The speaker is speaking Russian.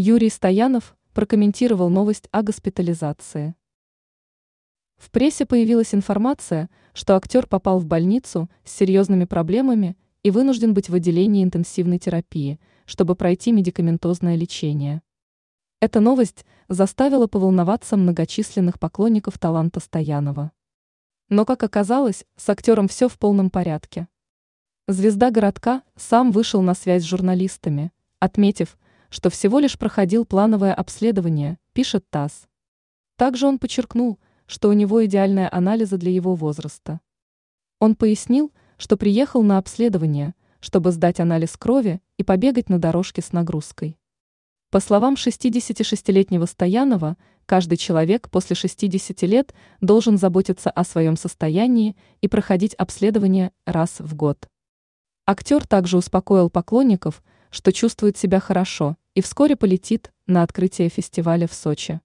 Юрий Стоянов прокомментировал новость о госпитализации. В прессе появилась информация, что актер попал в больницу с серьезными проблемами и вынужден быть в отделении интенсивной терапии, чтобы пройти медикаментозное лечение. Эта новость заставила поволноваться многочисленных поклонников таланта Стоянова. Но, как оказалось, с актером все в полном порядке. Звезда городка сам вышел на связь с журналистами, отметив, что всего лишь проходил плановое обследование, пишет ТАСС. Также он подчеркнул, что у него идеальные анализы для его возраста. Он пояснил, что приехал на обследование, чтобы сдать анализ крови и побегать на дорожке с нагрузкой. По словам 66-летнего Стоянова, каждый человек после 60 лет должен заботиться о своем состоянии и проходить обследование раз в год. Актер также успокоил поклонников, что чувствует себя хорошо и вскоре полетит на открытие фестиваля в Сочи.